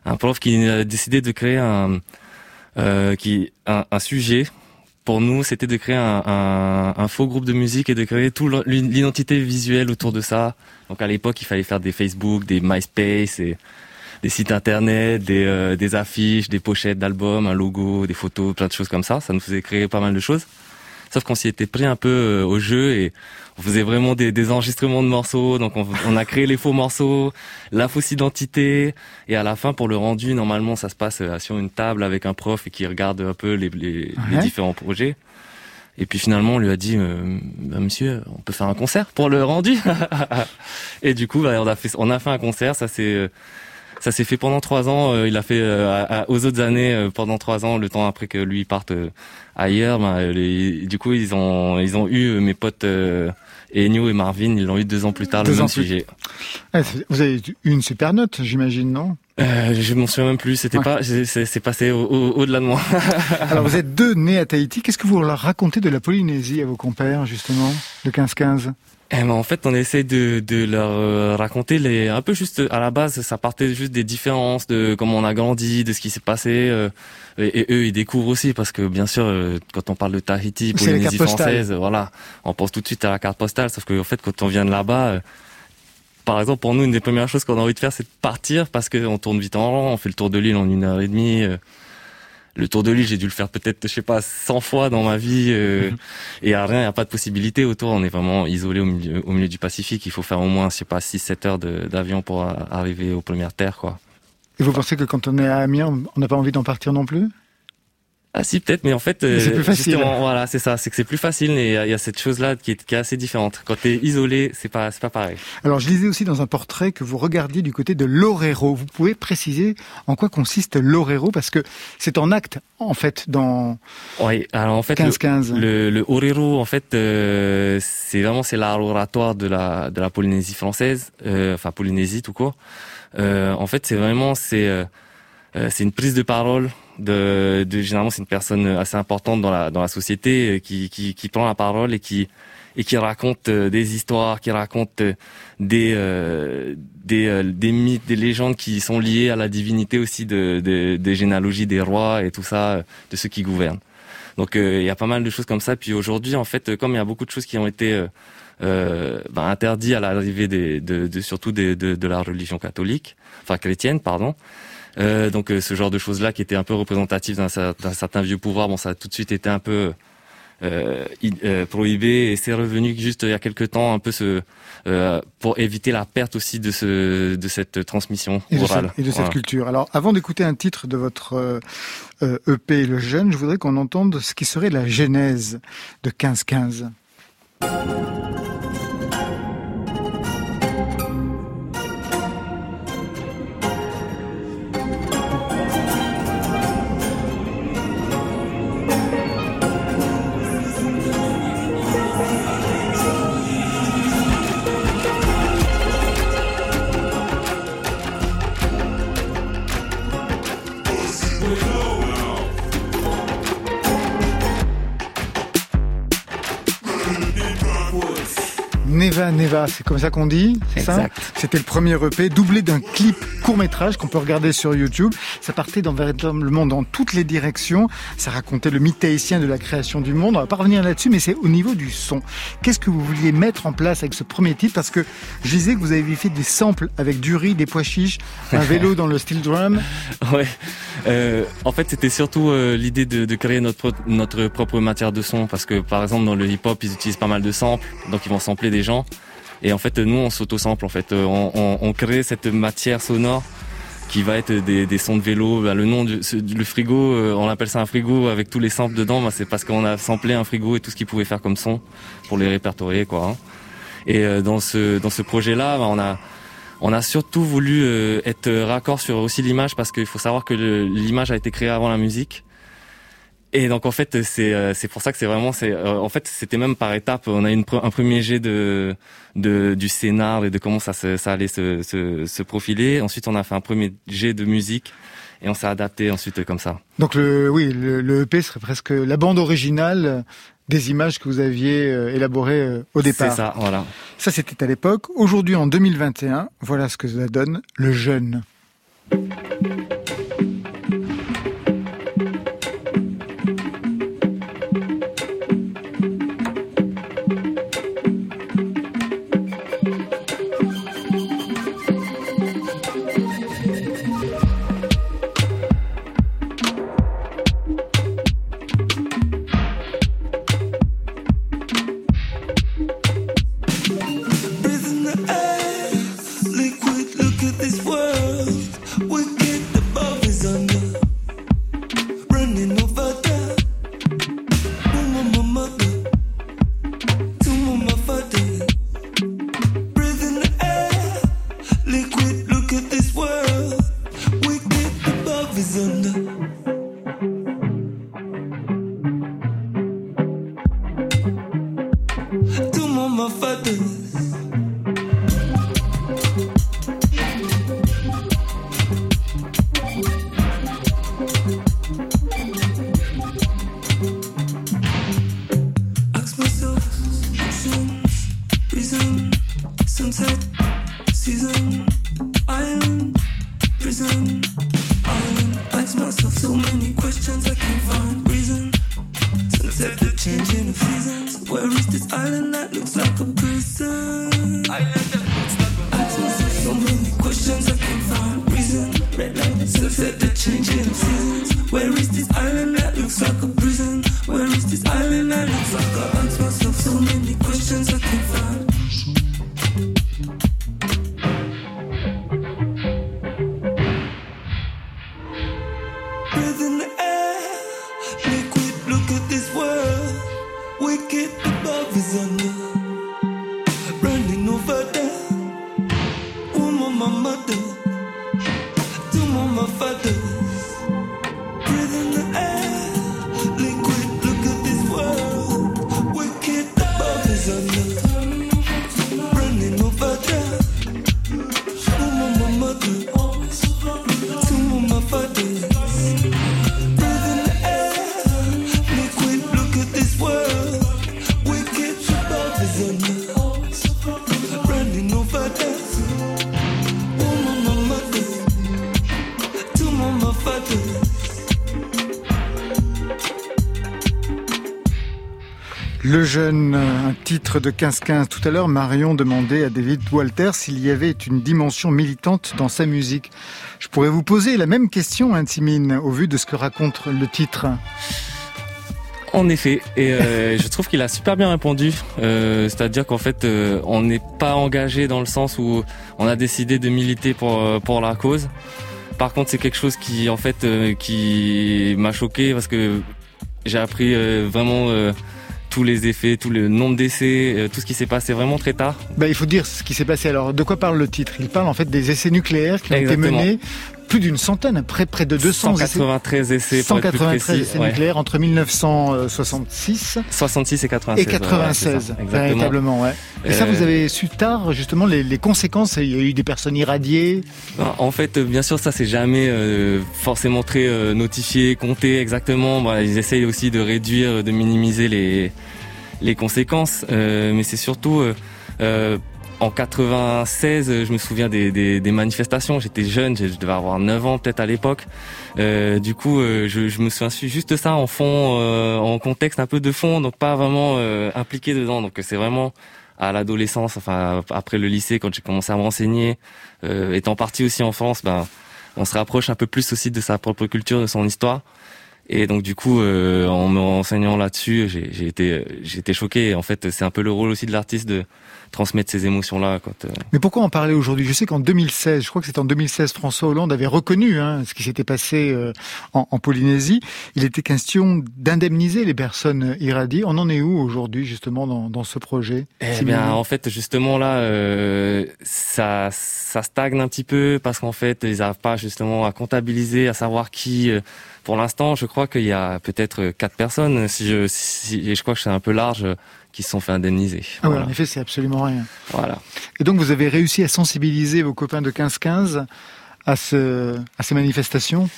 un prof qui a décidé de créer un qui un sujet. Pour nous, c'était de créer un, un, un faux groupe de musique et de créer toute l'identité visuelle autour de ça. Donc à l'époque, il fallait faire des Facebook, des MySpace et des sites internet, des, euh, des affiches, des pochettes d'albums, un logo, des photos, plein de choses comme ça. Ça nous faisait créer pas mal de choses. Sauf qu'on s'y était pris un peu euh, au jeu et on faisait vraiment des, des enregistrements de morceaux. Donc on, on a créé les faux morceaux, la fausse identité et à la fin pour le rendu, normalement ça se passe euh, sur une table avec un prof et qui regarde un peu les, les, les Ouais. différents projets. Et puis finalement on lui a dit, euh, Bah, monsieur, on peut faire un concert pour le rendu. et du coup, bah, on a fait, on a fait un concert. Ça euh, ça s'est fait pendant trois ans. euh, il a fait euh, à- aux autres années euh, pendant trois ans, le temps après que lui parte ailleurs. bah, les- du coup, ils ont ils ont eu mes potes euh, Ennio et Marvin. Ils l'ont eu deux ans plus tard Deux le même plus- sujet. Ah, c'est- Vous avez eu une super note, j'imagine, non? Euh, je m'en souviens même plus. C'était Ouais. pas c'est- passé au- au- au-delà de moi. Alors vous êtes deux nés à Tahiti. Qu'est-ce que vous leur racontez de la Polynésie à vos compères, justement, de 15-15 Eh ben, en fait, on essaie de, de leur euh, raconter les un peu juste à la base, ça partait juste des différences de comment on a grandi, de ce qui s'est passé. euh, et, et eux, ils découvrent aussi parce que bien sûr, euh, quand on parle de Tahiti, Polynésie postale. française, euh, voilà, on pense tout de suite à la carte postale. Sauf que en fait, quand on vient de là-bas, euh, par exemple, pour nous, une des premières choses qu'on a envie de faire, c'est de partir parce qu'on tourne vite en rond, on fait le tour de l'île en une heure et demie. euh, le tour de l'île, j'ai dû le faire peut-être, je sais pas, 100 fois dans ma vie. Euh, mhm. et à rien, il n'y a pas de possibilité autour. On est vraiment isolé au milieu, au milieu du Pacifique. Il faut faire au moins, je sais pas, 6-7 heures d'avion pour arriver aux premières terres, quoi. Et vous pensez que quand on est à Amiens, on n'a pas envie d'en partir non plus? Ah si peut-être, mais en fait, c'est plus euh, facile. Voilà, c'est ça, c'est que c'est plus facile, et il y a cette chose-là qui est, qui est assez différente. Quand tu es isolé, c'est pas, c'est pas pareil. Alors, je lisais aussi dans un portrait que vous regardiez du côté de l'Orero. Vous pouvez préciser en quoi consiste l'Orero parce que c'est en acte, en fait, dans. Oui, alors en fait, 15-15. Le, le, Orero, en fait, euh, c'est vraiment c'est l'art oratoire de la de la Polynésie française, euh, enfin Polynésie tout court. Euh, en fait, c'est vraiment c'est euh, c'est une prise de parole de, de généralement c'est une personne assez importante dans la dans la société euh, qui, qui, qui prend la parole et qui et qui raconte euh, des histoires, qui raconte euh, des des, des mythes, des légendes qui sont liées à la divinité aussi de, de des généalogies des rois et tout ça, de ceux qui gouvernent. Donc il y a pas mal de choses comme ça. Puis aujourd'hui, en fait, comme il y a beaucoup de choses qui ont été euh, ben, interdites à l'arrivée des, de, de, surtout de, de, la religion catholique, enfin chrétienne, pardon. Euh, donc euh, ce genre de choses-là qui était un peu représentatif d'un certain vieux pouvoir, bon ça a tout de suite été un peu euh, prohibé et c'est revenu juste il y a quelques temps un peu ce pour éviter la perte aussi de ce de cette transmission orale et de cette culture. Alors avant d'écouter un titre de votre EP e Le Jeune, je voudrais qu'on entende ce qui serait la genèse de 1515. Neva Neva, c'est comme ça qu'on dit, c'est ça C'était le premier EP, doublé d'un clip court métrage qu'on peut regarder sur YouTube. Ça partait dans véritablement dans toutes les directions. Ça racontait le mythe tahitien de la création du monde. On va pas revenir là-dessus, mais c'est au niveau du son. Qu'est-ce que vous vouliez mettre en place avec ce premier titre? Parce que je disais que vous avez fait des samples avec du riz, des pois chiches, un vélo dans le steel drum. Ouais. Euh, en fait, c'était surtout euh, l'idée de, de, créer notre notre propre matière de son, parce que par exemple dans le hip-hop, ils utilisent pas mal de samples, donc ils vont sampler des gens et en fait, nous, on s'auto-sample. En fait, euh, on, on, crée cette matière sonore qui va être des, des sons de vélo. Bah, le nom du frigo, euh, on appelle ça un frigo avec tous les samples dedans. Bah, c'est parce qu'on a samplé un frigo et tout ce qu'il pouvait faire comme son pour les répertorier, quoi. Hein. Et euh, dans ce dans ce projet-là, bah, on a on a surtout voulu être raccord sur aussi l'image parce qu'il faut savoir que l'image a été créée avant la musique. Et donc en fait c'est euh, c'est pour ça que c'est vraiment c'est euh, en fait c'était même par étapes on a une un premier jet de de du scénar et de comment ça ça allait se, se, se profiler ensuite on a fait un premier jet de musique et on s'est adapté ensuite comme ça. Donc le oui le, le, EP serait presque la bande originale des images que vous aviez euh, élaborées au départ. C'est ça voilà. Ça c'était à l'époque. Aujourd'hui en 2021 voilà ce que ça donne le jeune. Jeune, euh, un titre de 15-15. Tout à l'heure, Marion demandait à David Walter s'il y avait une dimension militante dans sa musique. Je pourrais vous poser la même question, hein, Timine, au vu de ce que raconte le titre. En effet, et euh, je trouve qu'il a super bien répondu. Euh, C'est-à-dire qu'en fait, on n'est pas engagé dans le sens où on a décidé de militer pour pour la cause. Par contre, c'est quelque chose qui en fait qui m'a choqué parce que j'ai appris vraiment tous les effets, tout le nombre d'essais, euh, tout ce qui s'est passé vraiment très tard. Bah, il faut dire ce qui s'est passé. Alors, de quoi parle le titre? Il parle en fait des essais nucléaires qui ont Exactement. été menés, plus d'une centaine, près, près de 200 essais. 193 essais, pour être plus 193 précis, essais ouais. nucléaires entre 1966 66 et 96. et ouais, ouais, 96, c'est ça, véritablement. Ouais. Et ça, Euh, vous avez su tard, justement, les, les conséquences. Il y a eu des personnes irradiées. En fait, euh, bien sûr, ça c'est jamais euh, forcément très euh, notifié, compté exactement. Voilà, ils essayent aussi de réduire, de minimiser les les conséquences, Euh, mais c'est surtout euh, euh, en 96, euh, je me souviens des, des, des manifestations. J'étais jeune, je devais avoir 9 ans peut-être à l'époque. Euh, du coup, euh, je, je me souviens juste ça en fond, euh, en contexte un peu de fond, donc pas vraiment euh, impliqué dedans. Donc c'est vraiment à l'adolescence, enfin après le lycée, quand j'ai commencé à me renseigner, euh, étant parti aussi en France, ben on se rapproche un peu plus aussi de sa propre culture, de son histoire. Et donc du coup, euh, en me renseignant là-dessus, j'ai j'ai été, euh, j'ai été choqué. Et en fait, c'est un peu le rôle aussi de l'artiste de transmettre ces émotions-là. Quand, euh, Mais pourquoi en parler aujourd'hui? Je sais qu'en 2016, je crois que c'était en 2016, François Hollande avait reconnu hein, ce qui s'était passé euh, en, en Polynésie. Il était question d'indemniser les personnes irradiées. On en est où aujourd'hui, justement, dans, dans ce projet? Eh bien, en fait, justement là, euh, ça, ça stagne un petit peu parce qu'en fait, ils n'arrivent pas justement à comptabiliser, à savoir qui. Euh, pour l'instant, je crois qu'il y a peut-être quatre personnes, si je, si, et je crois que c'est un peu large, euh, qui se sont fait indemniser. Ah ouais, Voilà. en effet, c'est absolument rien. voilà. Et donc, vous avez réussi à sensibiliser vos copains de 15-15 à, ce, à ces manifestations?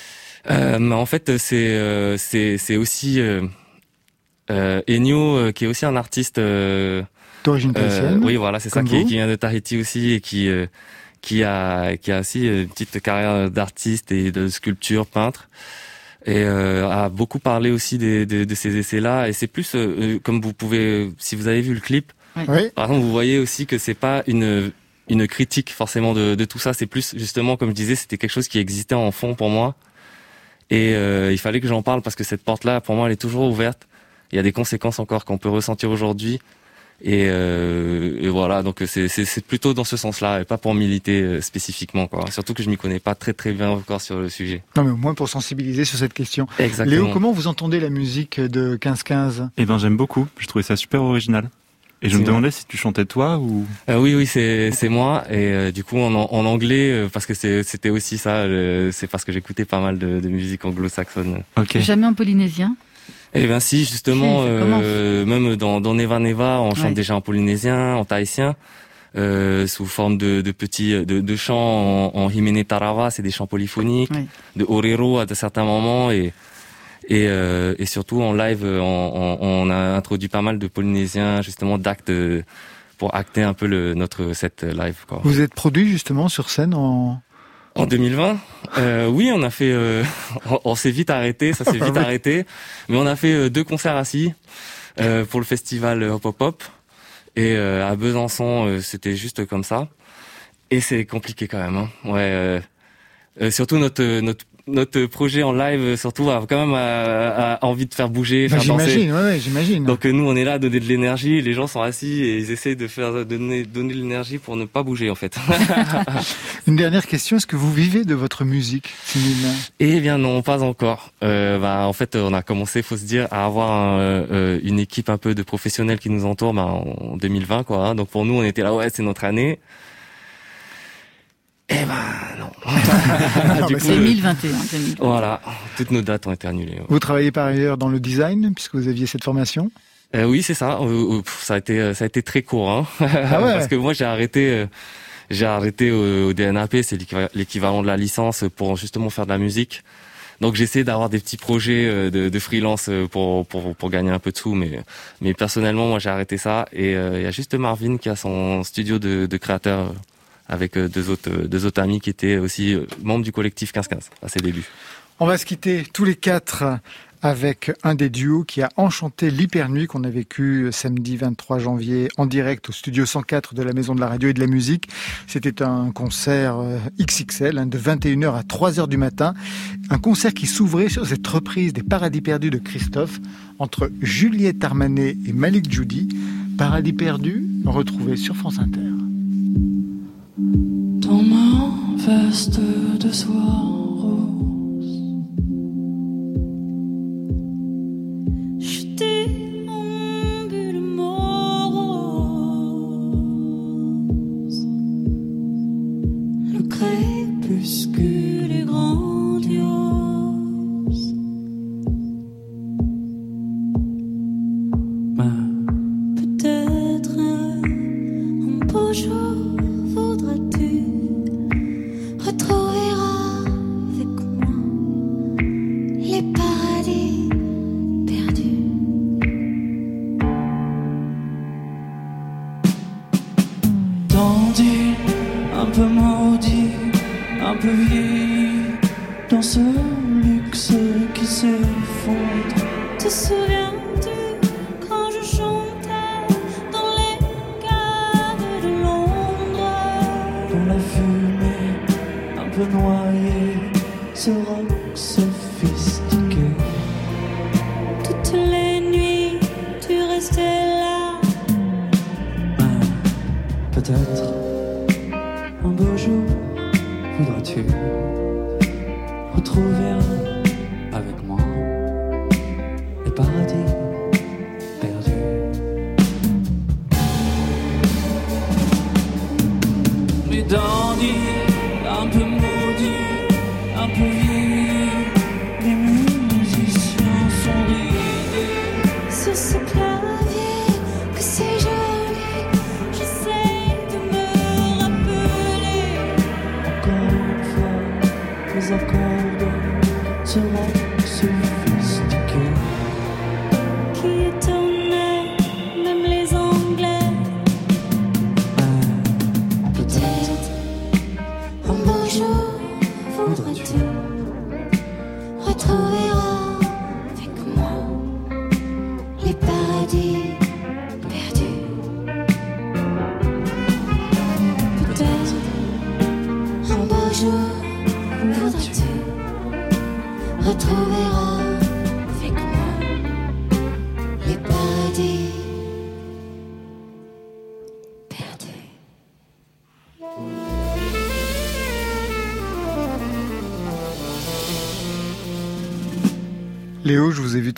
Euh, mais en fait, c'est euh, c'est c'est aussi euh, euh, Ennio, euh, qui est aussi un artiste. euh, d'origine euh, tahitienne. oui, voilà, c'est ça, qui, vient de Tahiti aussi et qui euh, qui a qui a aussi une petite carrière d'artiste et de sculpture, peintre. Et euh, a beaucoup parlé aussi des, de, de ces essais-là. Et c'est plus euh, euh, comme vous pouvez, si vous avez vu le clip, Oui. par exemple, vous voyez aussi que c'est pas une une critique forcément de, de tout ça. C'est plus justement, comme je disais, c'était quelque chose qui existait en fond pour moi. Et euh, il fallait que j'en parle parce que cette porte-là, pour moi, elle est toujours ouverte. Il y a des conséquences encore qu'on peut ressentir aujourd'hui. Et, euh, et voilà, donc c'est plutôt dans ce sens-là, et pas pour militer euh, spécifiquement, quoi. Surtout que je m'y connais pas très très bien encore sur le sujet. Non, mais au moins pour sensibiliser sur cette question. Exactement. Léo, comment vous entendez la musique de 15-15 Eh ben, j'aime beaucoup. Je trouvais ça super original. Et je me vrai. demandais si tu chantais toi ou. Euh, oui, oui, c'est c'est moi. Et euh, du coup, en, en anglais, euh, parce que c'était aussi ça. c'est parce que j'écoutais pas mal de, de musique anglo-saxonne. Ok. Jamais en polynésien? Eh ben si, justement, euh, même dans, dans Neva Neva, on chante Ouais. déjà en polynésien, en tahitien, euh, sous forme de, de petits de, de chants en, en himene tarawa, c'est des chants polyphoniques, Ouais. de orero à de certains moments et et, euh, et surtout en live, euh, on, on, on a introduit pas mal de polynésiens justement d'actes euh, pour acter un peu le, notre set live. Quoi. Vous êtes produit justement sur scène en... En 2020, euh, oui, on a fait, euh, on, on s'est vite arrêté, ça s'est vite oui. arrêté, mais on a fait euh, deux concerts assis euh, pour le festival Hop Hop Hop et euh, à Besançon, euh, c'était juste comme ça. Et c'est compliqué quand même. Hein. Ouais, euh, Euh, surtout notre notre notre projet en live surtout a quand même a, a envie de faire bouger, Bah, faire danser. j'imagine, ouais, ouais, j'imagine. Donc euh, nous on est là à donner de l'énergie, les gens sont assis et ils essaient de faire donner donner de l'énergie pour ne pas bouger en fait. Une dernière question, est-ce que vous vivez de votre musique, Céline Eh bien non, pas encore. Euh, bah, en fait, on a commencé, faut se dire, à avoir un, euh, une équipe un peu de professionnels qui nous entourent bah, en 2020, quoi. hein. Donc pour nous, on était là, ouais, c'est notre année. Eh ben non. Non, coup, c'est euh, 2021. 2021. Voilà, toutes nos dates ont été annulées. ouais. Vous travaillez par ailleurs dans le design, puisque vous aviez cette formation? Euh, oui, c'est ça. Euh, euh, ça a été, euh, ça a été très court, hein. Ah ouais. parce que moi j'ai arrêté, euh, j'ai arrêté au, au DNAP, c'est l'équiva- l'équivalent de la licence pour justement faire de la musique. Donc j'essaie d'avoir des petits projets euh, de, de freelance euh, pour, pour pour gagner un peu de sous, mais mais personnellement moi j'ai arrêté ça. Et euh, il y a juste Marvin qui a son studio de, de créateur euh, avec euh, deux autres euh, deux autres amis qui étaient aussi euh, membres du collectif 15-15 à ses débuts. On va se quitter tous les quatre avec un des duos qui a enchanté l'Hypernuit qu'on a vécu samedi 23 janvier en direct au studio 104 de la Maison de la Radio et de la Musique. C'était un concert XXL hein, de 21h à 3h du matin. Un concert qui s'ouvrait sur cette reprise des Paradis perdus de Christophe entre Juliette Armanet et Malik Judy. Paradis perdus retrouvés sur France Inter. Dans ma veste de soie Peut-être un beau jour voudras-tu retrouver avec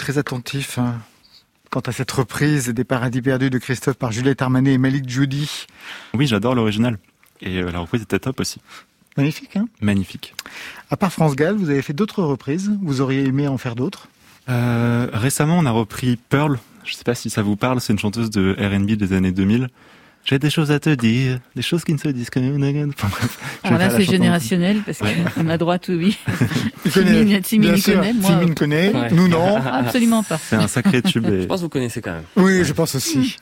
très attentif hein, quant à cette reprise des Paradis perdus de Christophe par Juliette Armanet et Malik Judy. Oui, j'adore l'original. Et euh, la reprise était top aussi. Magnifique, hein? Magnifique. À part France Gall, vous avez fait d'autres reprises Vous auriez aimé en faire d'autres? Euh, récemment, on a repris Pearl. Je sais pas si ça vous parle, c'est une chanteuse de R&B des années 2000. J'ai des choses à te dire, des choses qui ne se disent que... Enfin, Alors là, c'est générationnel parce Ouais. qu'à ma droite, oui. Il sûr. connaît, moi. Timine connaît, Ouais. nous non. Absolument pas. C'est un sacré tube. Je pense que vous connaissez quand même. Oui, je pense aussi.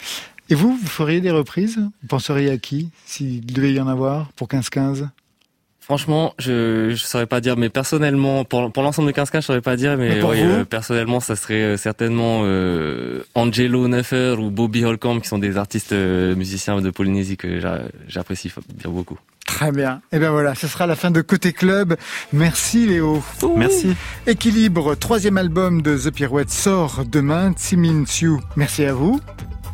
Et vous, vous feriez des reprises? Vous penseriez à qui, s'il devait y en avoir, pour 15-15 Franchement, je je saurais pas dire, mais personnellement, pour pour l'ensemble de 15 cas, je saurais pas dire, mais, oui, euh, personnellement, ça serait euh, certainement euh, Angelo Neuffer ou Bobby Holcomb, qui sont des artistes euh, musiciens de Polynésie que j'a- j'apprécie bien beaucoup. Très bien. Et bien voilà, ce sera la fin de Côté Club. Merci Léo. Merci. Équilibre, troisième album de The Pirouette sort demain. Tsimin merci à vous.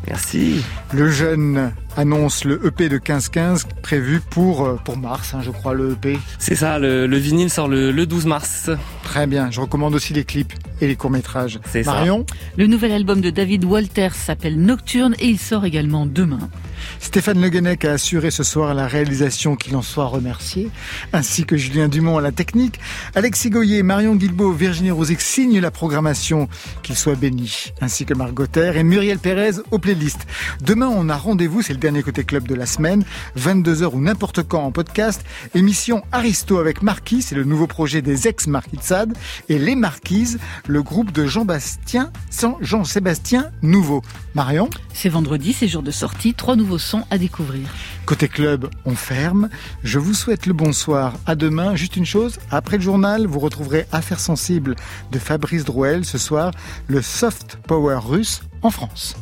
Merci. Le jeune annonce le EP de 15-15 prévu pour, euh, pour mars, hein, je crois, le EP. C'est ça, le, le vinyle sort le, le 12 mars. Très bien, je recommande aussi les clips et les courts-métrages. C'est ça. Marion Le nouvel album de David Walters s'appelle Nocturne et il sort également demain. Stéphane Le Guenec a assuré ce soir la réalisation, qu'il en soit remercié, ainsi que Julien Dumont à la technique. Alexis Goyer, Marion Guilbeault, Virginie Rosic signent la programmation, qu'ils soient bénis, ainsi que Marc Gauthier et Muriel Pérez aux playlists. Demain, on a rendez-vous, c'est le dernier côté club de la semaine, 22h ou n'importe quand en podcast. Émission Aristo avec Marquis, c'est le nouveau projet des ex-Marquis de Sade, et Les Marquises, le groupe de Jean-Bastien, Jean-Sébastien Nouveau. Marion? C'est vendredi, c'est jour de sortie, trois nouveaux sons à découvrir. Côté club, on ferme. Je vous souhaite le bonsoir. À demain. Juste une chose, après le journal, vous retrouverez Affaires sensibles de Fabrice Drouel ce soir, le soft power russe en France.